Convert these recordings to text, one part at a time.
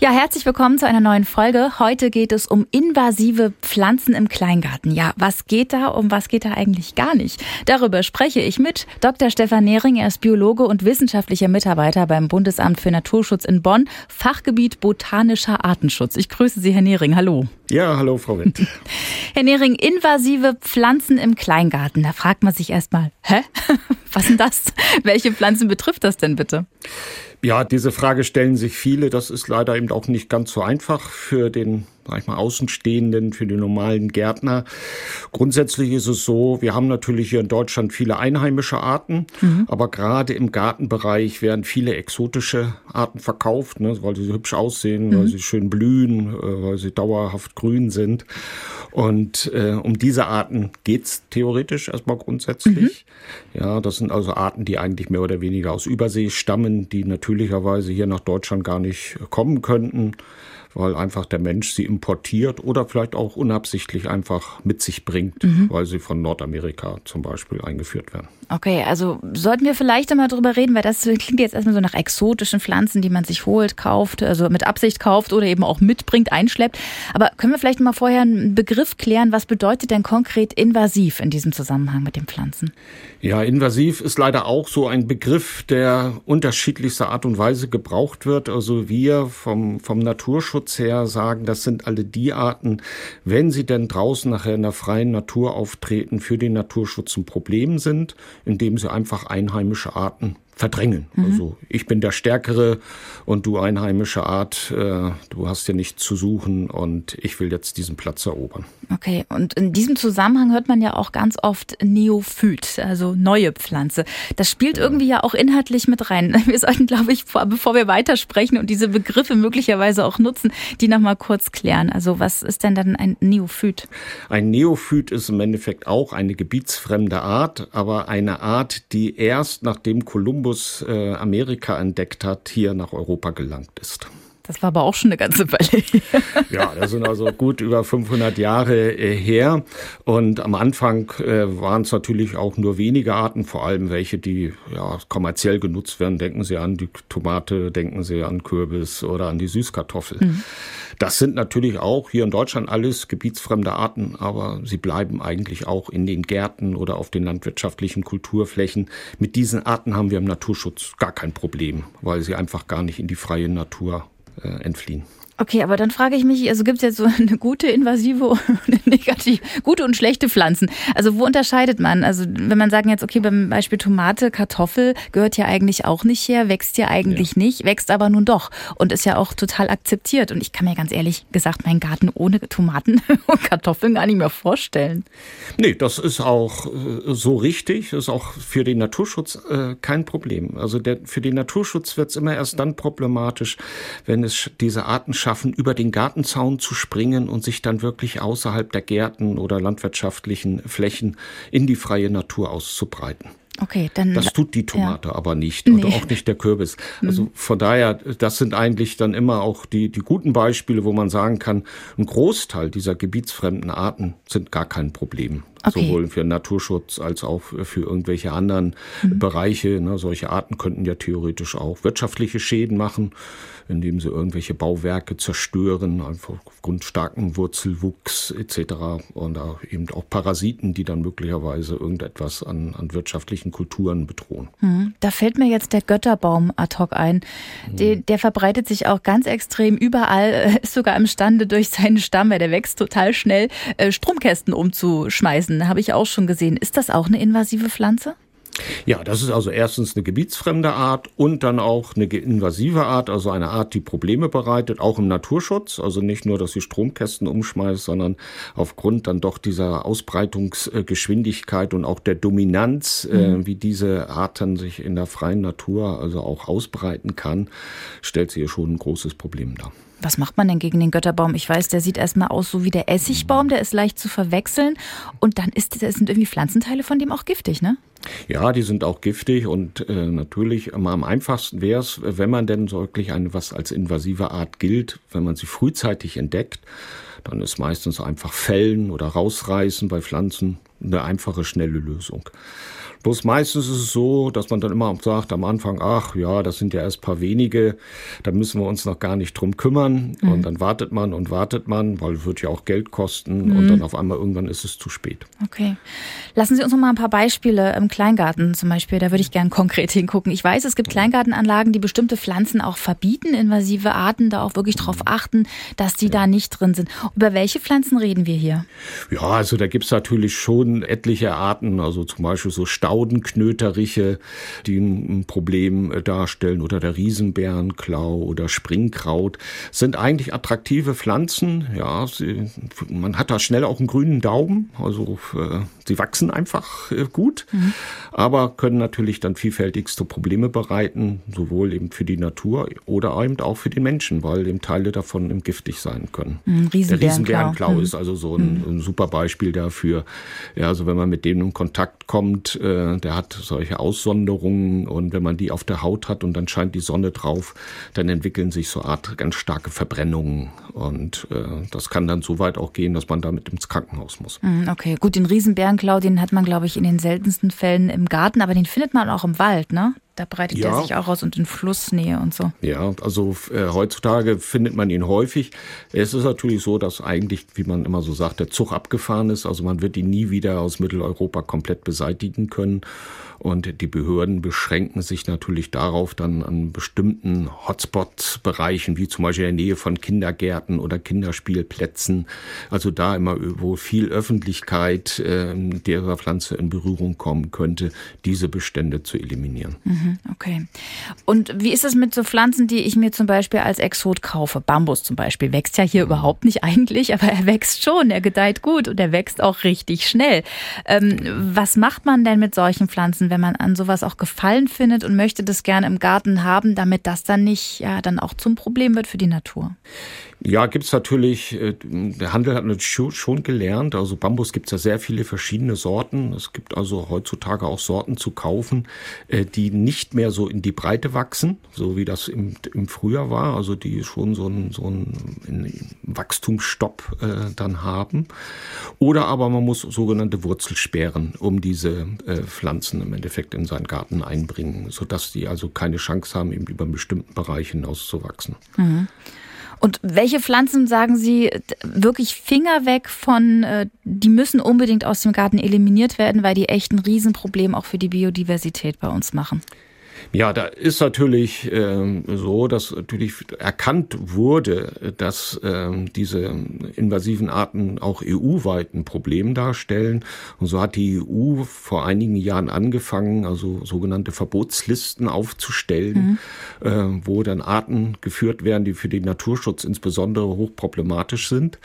Ja, herzlich willkommen zu einer neuen Folge. Heute geht es um invasive Pflanzen im Kleingarten. Ja, was geht da, um was geht da eigentlich gar nicht? Darüber spreche ich mit Dr. Stefan Nehring. Er ist Biologe und wissenschaftlicher Mitarbeiter beim Bundesamt für Naturschutz in Bonn, Fachgebiet botanischer Artenschutz. Ich grüße Sie, Herr Nehring. Hallo. Ja, hallo, Frau Witt. Herr Nehring, invasive Pflanzen im Kleingarten. Da fragt man sich erstmal, hä? Was denn das? Welche Pflanzen betrifft das denn bitte? Ja, diese Frage stellen sich viele. Das ist leider eben auch nicht ganz so einfach für den sag ich mal, Außenstehenden, für den normalen Gärtner. Grundsätzlich ist es so, wir haben natürlich hier in Deutschland viele einheimische Arten, mhm. aber gerade im Gartenbereich werden viele exotische Arten verkauft, ne, weil sie so hübsch aussehen, mhm. weil sie schön blühen, äh, weil sie dauerhaft grün sind. Und äh, um diese Arten geht's theoretisch erstmal grundsätzlich. Mhm. Ja, das sind also Arten, die eigentlich mehr oder weniger aus Übersee stammen, die natürlicherweise hier nach Deutschland gar nicht kommen könnten weil einfach der Mensch sie importiert oder vielleicht auch unabsichtlich einfach mit sich bringt, mhm. weil sie von Nordamerika zum Beispiel eingeführt werden. Okay, also sollten wir vielleicht einmal drüber reden, weil das klingt jetzt erstmal so nach exotischen Pflanzen, die man sich holt, kauft, also mit Absicht kauft oder eben auch mitbringt, einschleppt. Aber können wir vielleicht mal vorher einen Begriff klären, was bedeutet denn konkret invasiv in diesem Zusammenhang mit den Pflanzen? Ja, invasiv ist leider auch so ein Begriff, der unterschiedlichster Art und Weise gebraucht wird. Also wir vom, vom Naturschutz her sagen, das sind alle die Arten, wenn sie denn draußen nachher in der freien Natur auftreten, für den Naturschutz ein Problem sind indem sie einfach einheimische Arten verdrängen. Mhm. Also ich bin der Stärkere und du einheimische Art, äh, du hast ja nichts zu suchen und ich will jetzt diesen Platz erobern. Okay, und in diesem Zusammenhang hört man ja auch ganz oft Neophyt, also neue Pflanze. Das spielt ja. irgendwie ja auch inhaltlich mit rein. Wir sollten, glaube ich, bevor wir weitersprechen und diese Begriffe möglicherweise auch nutzen, die nochmal kurz klären. Also was ist denn dann ein Neophyt? Ein Neophyt ist im Endeffekt auch eine gebietsfremde Art, aber eine Art, die erst nachdem Kolumbus Kolumbus äh, Amerika entdeckt hat, hier nach Europa gelangt ist. Das war aber auch schon eine ganze Weile. ja, das sind also gut über 500 Jahre äh, her. Und am Anfang äh, waren es natürlich auch nur wenige Arten, vor allem welche, die ja, kommerziell genutzt werden. Denken Sie an die Tomate, denken Sie an Kürbis oder an die Süßkartoffel. Mhm. Das sind natürlich auch hier in Deutschland alles gebietsfremde Arten, aber sie bleiben eigentlich auch in den Gärten oder auf den landwirtschaftlichen Kulturflächen. Mit diesen Arten haben wir im Naturschutz gar kein Problem, weil sie einfach gar nicht in die freie Natur entfliehen. Okay, aber dann frage ich mich, also gibt es jetzt so eine gute invasive und eine negative, gute und schlechte Pflanzen? Also wo unterscheidet man? Also wenn man sagen jetzt, okay, beim Beispiel Tomate, Kartoffel gehört ja eigentlich auch nicht her, wächst ja eigentlich ja. nicht, wächst aber nun doch und ist ja auch total akzeptiert. Und ich kann mir ganz ehrlich gesagt meinen Garten ohne Tomaten und Kartoffeln gar nicht mehr vorstellen. Nee, das ist auch äh, so richtig, ist auch für den Naturschutz äh, kein Problem. Also der, für den Naturschutz wird es immer erst dann problematisch, wenn es diese Arten schaffen, über den Gartenzaun zu springen und sich dann wirklich außerhalb der Gärten oder landwirtschaftlichen Flächen in die freie Natur auszubreiten. Okay, dann. Das tut die Tomate ja. aber nicht nee. und auch nicht der Kürbis. Also mhm. von daher, das sind eigentlich dann immer auch die, die guten Beispiele, wo man sagen kann, ein Großteil dieser gebietsfremden Arten sind gar kein Problem. Okay. Sowohl für Naturschutz als auch für irgendwelche anderen mhm. Bereiche. Ne, solche Arten könnten ja theoretisch auch wirtschaftliche Schäden machen, indem sie irgendwelche Bauwerke zerstören, einfach aufgrund starken Wurzelwuchs etc. Und eben auch Parasiten, die dann möglicherweise irgendetwas an, an wirtschaftlichen Kulturen bedrohen. Mhm. Da fällt mir jetzt der Götterbaum ad hoc ein. Mhm. Der, der verbreitet sich auch ganz extrem überall, äh, ist sogar imstande durch seinen Stamm, weil der wächst total schnell, äh, Stromkästen umzuschmeißen. Eisen habe ich auch schon gesehen. Ist das auch eine invasive Pflanze? Ja, das ist also erstens eine gebietsfremde Art und dann auch eine invasive Art, also eine Art, die Probleme bereitet, auch im Naturschutz. Also nicht nur, dass sie Stromkästen umschmeißt, sondern aufgrund dann doch dieser Ausbreitungsgeschwindigkeit und auch der Dominanz, äh, mhm. äh, wie diese Arten sich in der freien Natur also auch ausbreiten kann, stellt sie hier schon ein großes Problem dar. Was macht man denn gegen den Götterbaum? Ich weiß, der sieht erstmal aus so wie der Essigbaum, der ist leicht zu verwechseln. Und dann ist, sind irgendwie Pflanzenteile von dem auch giftig, ne? Ja, die sind auch giftig und äh, natürlich am einfachsten wäre es, wenn man denn wirklich eine, was als invasive Art gilt, wenn man sie frühzeitig entdeckt, dann ist meistens einfach Fällen oder Rausreißen bei Pflanzen eine einfache, schnelle Lösung. Bloß meistens ist es so, dass man dann immer sagt am Anfang, ach ja, das sind ja erst paar wenige, da müssen wir uns noch gar nicht drum kümmern. Mhm. Und dann wartet man und wartet man, weil es wird ja auch Geld kosten mhm. und dann auf einmal irgendwann ist es zu spät. Okay. Lassen Sie uns noch mal ein paar Beispiele im Kleingarten zum Beispiel, da würde ich gern konkret hingucken. Ich weiß, es gibt Kleingartenanlagen, die bestimmte Pflanzen auch verbieten, invasive Arten, da auch wirklich darauf achten, dass die da nicht drin sind. Über welche Pflanzen reden wir hier? Ja, also da gibt es natürlich schon etliche Arten, also zum Beispiel so Staudenknöteriche, die ein Problem äh, darstellen, oder der Riesenbärenklau oder Springkraut, sind eigentlich attraktive Pflanzen. Ja, sie, man hat da schnell auch einen grünen Daumen, also äh, sie wachsen einfach äh, gut, mhm. aber können natürlich dann vielfältigste Probleme bereiten, sowohl eben für die Natur oder eben auch für die Menschen, weil eben Teile davon eben giftig sein können. Mhm, der Riesenbärenklau mhm. ist also so ein, mhm. ein, super Beispiel dafür. Ja, also wenn man mit dem in Kontakt kommt, äh, der hat solche Aussonderungen und wenn man die auf der Haut hat und dann scheint die Sonne drauf, dann entwickeln sich so Art ganz starke Verbrennungen und äh, das kann dann so weit auch gehen, dass man damit ins Krankenhaus muss. Mhm, okay, gut, den Riesenbärenklau, den hat man glaube ich in den seltensten Fällen im Garten, aber den findet man auch im Wald, ne? Da breitet ja. er sich auch aus und in Flussnähe und so. Ja, also äh, heutzutage findet man ihn häufig. Es ist natürlich so, dass eigentlich, wie man immer so sagt, der Zug abgefahren ist. Also man wird ihn nie wieder aus Mitteleuropa komplett beseitigen können. Und die Behörden beschränken sich natürlich darauf, dann an bestimmten Hotspot-Bereichen, wie zum Beispiel in der Nähe von Kindergärten oder Kinderspielplätzen, also da immer, wo viel Öffentlichkeit äh, derer Pflanze in Berührung kommen könnte, diese Bestände zu eliminieren. Mhm, okay. Und wie ist es mit so Pflanzen, die ich mir zum Beispiel als Exot kaufe? Bambus zum Beispiel wächst ja hier mhm. überhaupt nicht eigentlich, aber er wächst schon, er gedeiht gut und er wächst auch richtig schnell. Ähm, was macht man denn mit solchen Pflanzen? wenn man an sowas auch Gefallen findet und möchte das gerne im Garten haben, damit das dann nicht ja dann auch zum Problem wird für die Natur. Ja, gibt's natürlich, äh, der Handel hat schon gelernt, also Bambus gibt's ja sehr viele verschiedene Sorten. Es gibt also heutzutage auch Sorten zu kaufen, äh, die nicht mehr so in die Breite wachsen, so wie das im, im Frühjahr war, also die schon so einen, so einen Wachstumsstopp äh, dann haben. Oder aber man muss sogenannte Wurzelsperren um diese äh, Pflanzen im Endeffekt in seinen Garten einbringen, sodass die also keine Chance haben, eben über einen bestimmten Bereich hinaus zu wachsen. Mhm. Und welche Pflanzen sagen Sie wirklich Finger weg von, äh, die müssen unbedingt aus dem Garten eliminiert werden, weil die echt ein Riesenproblem auch für die Biodiversität bei uns machen? Ja, da ist natürlich äh, so, dass natürlich erkannt wurde, dass äh, diese invasiven Arten auch EU-weit ein Problem darstellen. Und so hat die EU vor einigen Jahren angefangen, also sogenannte Verbotslisten aufzustellen, mhm. äh, wo dann Arten geführt werden, die für den Naturschutz insbesondere hochproblematisch sind.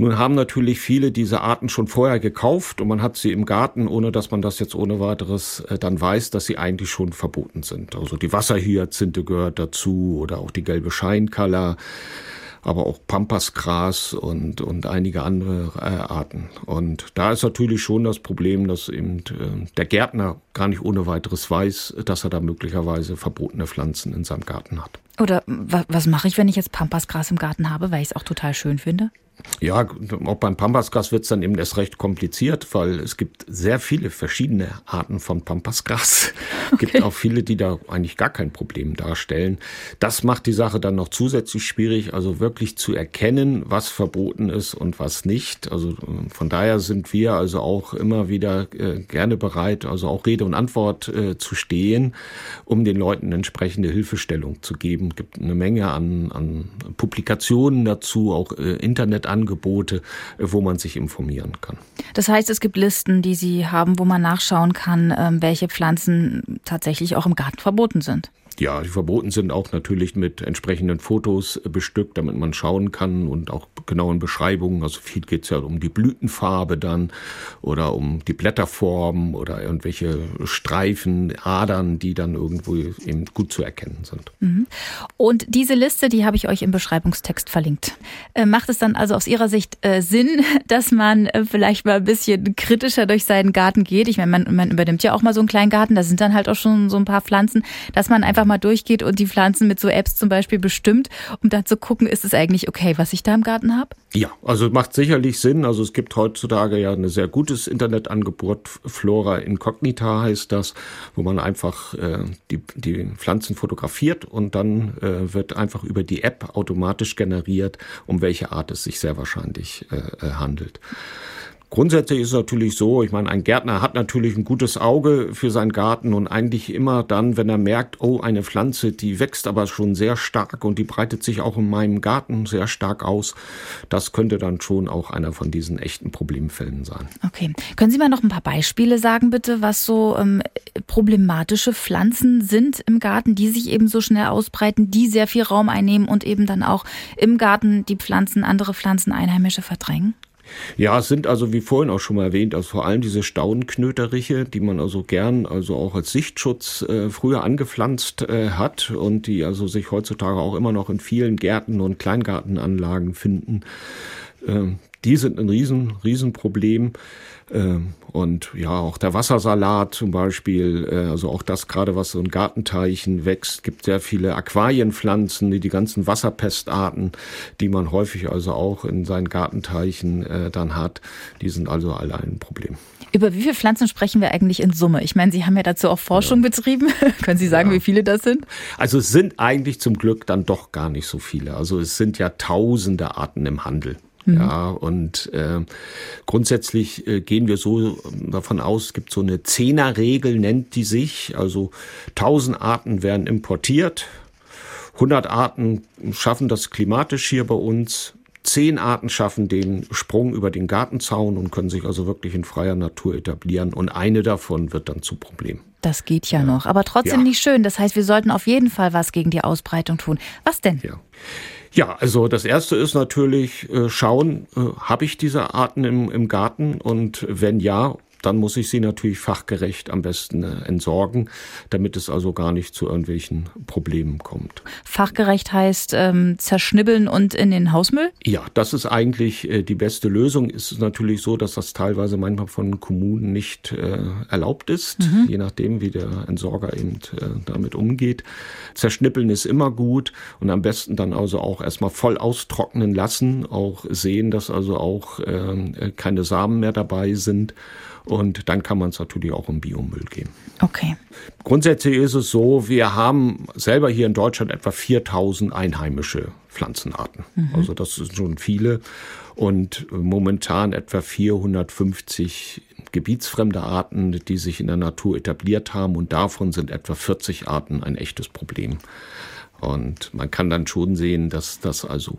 Nun haben natürlich viele diese Arten schon vorher gekauft und man hat sie im Garten, ohne dass man das jetzt ohne weiteres äh, dann weiß, dass sie eigentlich schon verboten sind. Also die Wasserhyazinthe gehört dazu oder auch die gelbe Scheinkaller aber auch Pampasgras und, und einige andere äh, Arten. Und da ist natürlich schon das Problem, dass eben äh, der Gärtner gar nicht ohne weiteres weiß, dass er da möglicherweise verbotene Pflanzen in seinem Garten hat. Oder was mache ich, wenn ich jetzt Pampasgras im Garten habe, weil ich es auch total schön finde? Ja, auch beim Pampasgras wird es dann eben erst recht kompliziert, weil es gibt sehr viele verschiedene Arten von Pampasgras. Es okay. gibt auch viele, die da eigentlich gar kein Problem darstellen. Das macht die Sache dann noch zusätzlich schwierig, also wirklich zu erkennen, was verboten ist und was nicht. Also äh, von daher sind wir also auch immer wieder äh, gerne bereit, also auch Rede und Antwort äh, zu stehen, um den Leuten entsprechende Hilfestellung zu geben. Es gibt eine Menge an, an Publikationen dazu, auch äh, Internet Angebote, äh, wo man sich informieren kann. Das heißt, es gibt Listen, die Sie haben, wo man nachschauen kann, ähm, welche Pflanzen tatsächlich auch im Garten verboten sind. Ja, die Verboten sind auch natürlich mit entsprechenden Fotos bestückt, damit man schauen kann und auch genauen Beschreibungen. Also viel geht es ja um die Blütenfarbe dann oder um die Blätterform oder irgendwelche Streifen, Adern, die dann irgendwo eben gut zu erkennen sind. Mhm. Und diese Liste, die habe ich euch im Beschreibungstext verlinkt. Äh, macht es dann also aus Ihrer Sicht äh, Sinn, dass man äh, vielleicht mal ein bisschen kritischer durch seinen Garten geht? Ich meine, man, man übernimmt ja auch mal so einen kleinen Garten, da sind dann halt auch schon so ein paar Pflanzen, dass man einfach mal durchgeht und die Pflanzen mit so Apps zum Beispiel bestimmt, um dann zu gucken, ist es eigentlich okay, was ich da im Garten habe? Ja, also macht sicherlich Sinn. Also es gibt heutzutage ja ein sehr gutes Internetangebot. Flora Incognita heißt das, wo man einfach äh, die, die Pflanzen fotografiert und dann äh, wird einfach über die App automatisch generiert, um welche Art es sich sehr wahrscheinlich äh, äh handelt. Grundsätzlich ist es natürlich so, ich meine, ein Gärtner hat natürlich ein gutes Auge für seinen Garten und eigentlich immer dann, wenn er merkt, oh, eine Pflanze, die wächst aber schon sehr stark und die breitet sich auch in meinem Garten sehr stark aus, das könnte dann schon auch einer von diesen echten Problemfällen sein. Okay. Können Sie mal noch ein paar Beispiele sagen, bitte, was so ähm, problematische Pflanzen sind im Garten, die sich eben so schnell ausbreiten, die sehr viel Raum einnehmen und eben dann auch im Garten die Pflanzen, andere Pflanzen, Einheimische verdrängen? Ja, es sind also wie vorhin auch schon mal erwähnt, also vor allem diese Staunenknöteriche, die man also gern also auch als Sichtschutz äh, früher angepflanzt äh, hat und die also sich heutzutage auch immer noch in vielen Gärten und Kleingartenanlagen finden. Ähm, die sind ein riesen, riesen Problem. Ähm, und ja, auch der Wassersalat zum Beispiel, äh, also auch das gerade, was so in Gartenteichen wächst, gibt sehr viele Aquarienpflanzen, die, die ganzen Wasserpestarten, die man häufig also auch in seinen Gartenteichen äh, dann hat, die sind also alle ein Problem. Über wie viele Pflanzen sprechen wir eigentlich in Summe? Ich meine, Sie haben ja dazu auch Forschung ja. betrieben. Können Sie sagen, ja. wie viele das sind? Also es sind eigentlich zum Glück dann doch gar nicht so viele. Also es sind ja tausende Arten im Handel. Mhm. Ja, und äh, grundsätzlich äh, gehen wir so davon aus, es gibt so eine Zehnerregel, nennt die sich. Also 1000 Arten werden importiert, 100 Arten schaffen das klimatisch hier bei uns, Zehn Arten schaffen den Sprung über den Gartenzaun und können sich also wirklich in freier Natur etablieren. Und eine davon wird dann zu Problem. Das geht ja, ja. noch, aber trotzdem ja. nicht schön. Das heißt, wir sollten auf jeden Fall was gegen die Ausbreitung tun. Was denn? Ja. Ja, also das erste ist natürlich äh, schauen, äh, habe ich diese Arten im, im Garten und wenn ja, dann muss ich sie natürlich fachgerecht am besten äh, entsorgen, damit es also gar nicht zu irgendwelchen Problemen kommt. Fachgerecht heißt ähm, zerschnibbeln und in den Hausmüll? Ja, das ist eigentlich äh, die beste Lösung. Es ist natürlich so, dass das teilweise manchmal von Kommunen nicht äh, erlaubt ist, mhm. je nachdem, wie der Entsorger eben äh, damit umgeht. Zerschnippeln ist immer gut und am besten dann also auch erstmal voll austrocknen lassen, auch sehen, dass also auch ähm, äh, keine Samen mehr dabei sind und dann kann man es natürlich auch im Biomüll geben. Okay. Grundsätzlich ist es so, wir haben selber hier in Deutschland etwa 4000 einheimische Pflanzenarten. Mhm. Also das sind schon viele. Und momentan etwa 450 gebietsfremde Arten, die sich in der Natur etabliert haben. Und davon sind etwa 40 Arten ein echtes Problem. Und man kann dann schon sehen, dass das also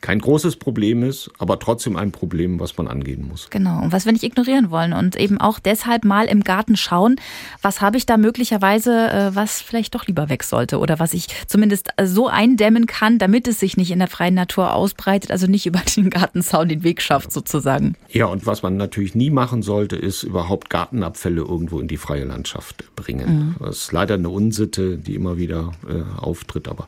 kein großes Problem ist, aber trotzdem ein Problem, was man angehen muss. Genau, und was wir nicht ignorieren wollen und eben auch deshalb mal im Garten schauen, was habe ich da möglicherweise, äh, was vielleicht doch lieber weg sollte oder was ich zumindest so eindämmen kann, damit es sich nicht in der freien Natur ausbreitet, also nicht über den Gartenzaun den Weg schafft sozusagen. Ja, und was man natürlich nie machen sollte, ist überhaupt Gartenabfälle irgendwo in die freie Landschaft bringen. Mhm. Das ist leider eine Unsitte, die immer wieder äh, auftritt, aber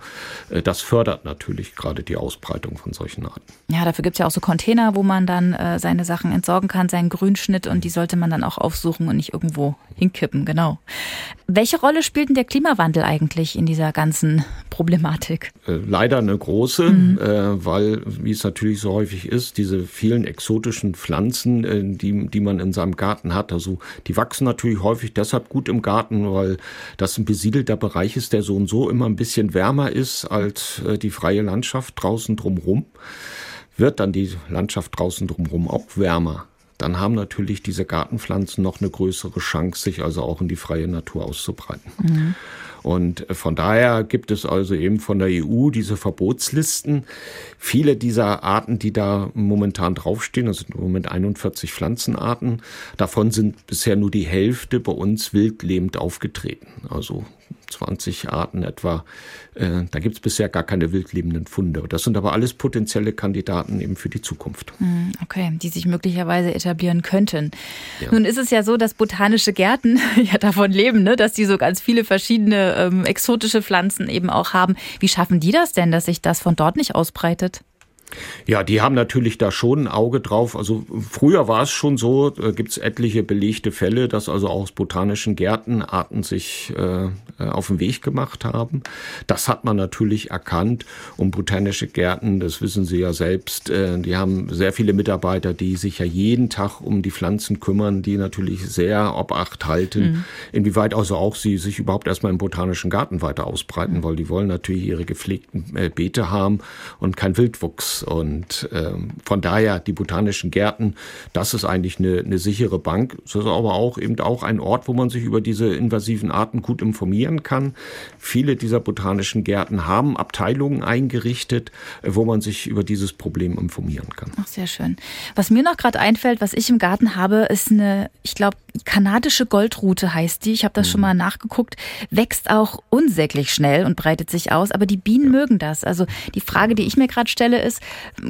äh, das fördert natürlich gerade die Ausbreitung von solchen Arten. Ja, dafür gibt es ja auch so Container, wo man dann äh, seine Sachen entsorgen kann, seinen Grünschnitt und die sollte man dann auch aufsuchen und nicht irgendwo hinkippen, genau. Welche Rolle spielt denn der Klimawandel eigentlich in dieser ganzen Problematik? Äh, leider eine große, mhm. äh, weil, wie es natürlich so häufig ist, diese vielen exotischen Pflanzen, äh, die, die man in seinem Garten hat, also die wachsen natürlich häufig deshalb gut im Garten, weil das ein besiedelter Bereich ist, der so und so immer ein bisschen wärmer ist als die freie Landschaft draußen drumherum wird dann die Landschaft draußen drumherum auch wärmer. Dann haben natürlich diese Gartenpflanzen noch eine größere Chance, sich also auch in die freie Natur auszubreiten. Mhm. Und von daher gibt es also eben von der EU diese Verbotslisten. Viele dieser Arten, die da momentan draufstehen, das sind im Moment 41 Pflanzenarten, davon sind bisher nur die Hälfte bei uns wildlebend aufgetreten. Also 20 Arten etwa. Äh, da gibt es bisher gar keine wildlebenden Funde. Das sind aber alles potenzielle Kandidaten eben für die Zukunft. Hm, okay, die sich möglicherweise etablieren könnten. Ja. Nun ist es ja so, dass botanische Gärten ja davon leben, ne? dass die so ganz viele verschiedene ähm, exotische Pflanzen eben auch haben. Wie schaffen die das denn, dass sich das von dort nicht ausbreitet? Ja, die haben natürlich da schon ein Auge drauf. Also früher war es schon so, äh, gibt es etliche belegte Fälle, dass also auch aus botanischen Gärten Arten sich äh, äh, auf den Weg gemacht haben. Das hat man natürlich erkannt. Und botanische Gärten, das wissen Sie ja selbst, äh, die haben sehr viele Mitarbeiter, die sich ja jeden Tag um die Pflanzen kümmern, die natürlich sehr Obacht halten, mhm. inwieweit also auch sie sich überhaupt erstmal im botanischen Garten weiter ausbreiten, mhm. weil die wollen natürlich ihre gepflegten äh, Beete haben und kein Wildwuchs und ähm, von daher die botanischen Gärten, das ist eigentlich eine, eine sichere Bank. Das ist aber auch eben auch ein Ort, wo man sich über diese invasiven Arten gut informieren kann. Viele dieser botanischen Gärten haben Abteilungen eingerichtet, wo man sich über dieses Problem informieren kann. Ach, sehr schön. Was mir noch gerade einfällt, was ich im Garten habe, ist eine, ich glaube, kanadische Goldrute heißt die. Ich habe das mhm. schon mal nachgeguckt. Wächst auch unsäglich schnell und breitet sich aus, aber die Bienen ja. mögen das. Also die Frage, die ich mir gerade stelle, ist,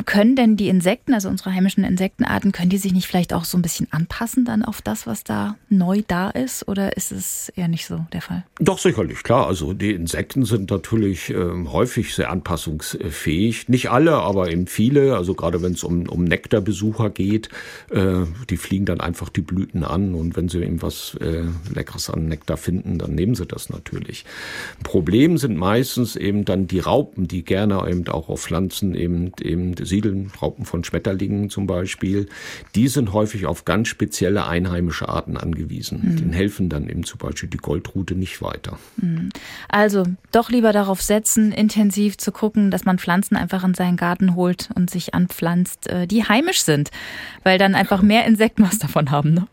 können denn die Insekten, also unsere heimischen Insektenarten, können die sich nicht vielleicht auch so ein bisschen anpassen dann auf das, was da neu da ist? Oder ist es eher nicht so der Fall? Doch, sicherlich, klar. Also die Insekten sind natürlich äh, häufig sehr anpassungsfähig. Nicht alle, aber eben viele. Also gerade wenn es um, um Nektarbesucher geht, äh, die fliegen dann einfach die Blüten an und wenn sie eben was äh, Leckeres an Nektar finden, dann nehmen sie das natürlich. Problem sind meistens eben dann die Raupen, die gerne eben auch auf Pflanzen eben eben siedeln, Raupen von Schmetterlingen zum Beispiel, die sind häufig auf ganz spezielle einheimische Arten angewiesen. Mhm. Den helfen dann eben zum Beispiel die Goldrute nicht weiter. Mhm. Also doch lieber darauf setzen, intensiv zu gucken, dass man Pflanzen einfach in seinen Garten holt und sich anpflanzt, äh, die heimisch sind, weil dann einfach mehr Insekten was davon haben. Ne?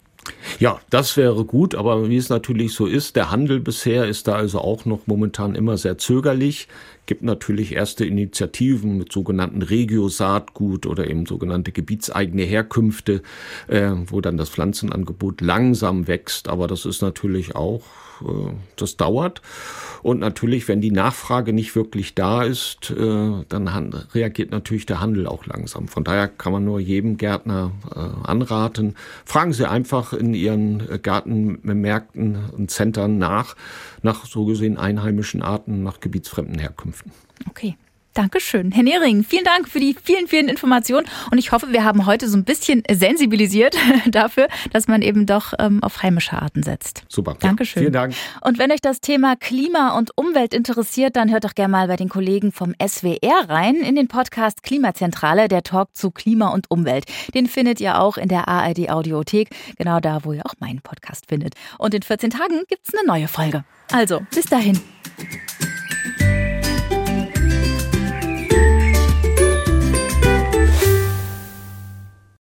Ja, das wäre gut, aber wie es natürlich so ist, der Handel bisher ist da also auch noch momentan immer sehr zögerlich gibt natürlich erste Initiativen mit sogenannten Regio-Saatgut oder eben sogenannte gebietseigene Herkünfte, äh, wo dann das Pflanzenangebot langsam wächst. Aber das ist natürlich auch, das dauert. Und natürlich, wenn die Nachfrage nicht wirklich da ist, äh, dann reagiert natürlich der Handel auch langsam. Von daher kann man nur jedem Gärtner äh, anraten. Fragen Sie einfach in Ihren äh, Gartenmärkten und Centern nach, nach so gesehen einheimischen Arten, nach gebietsfremden Herkünften. Okay. Dankeschön. Herr Nehring, vielen Dank für die vielen, vielen Informationen. Und ich hoffe, wir haben heute so ein bisschen sensibilisiert dafür, dass man eben doch ähm, auf heimische Arten setzt. Super. Dankeschön. Ja, vielen Dank. Und wenn euch das Thema Klima und Umwelt interessiert, dann hört doch gerne mal bei den Kollegen vom SWR rein in den Podcast Klimazentrale, der Talk zu Klima und Umwelt. Den findet ihr auch in der ARD Audiothek, genau da, wo ihr auch meinen Podcast findet. Und in 14 Tagen gibt's eine neue Folge. Also, bis dahin.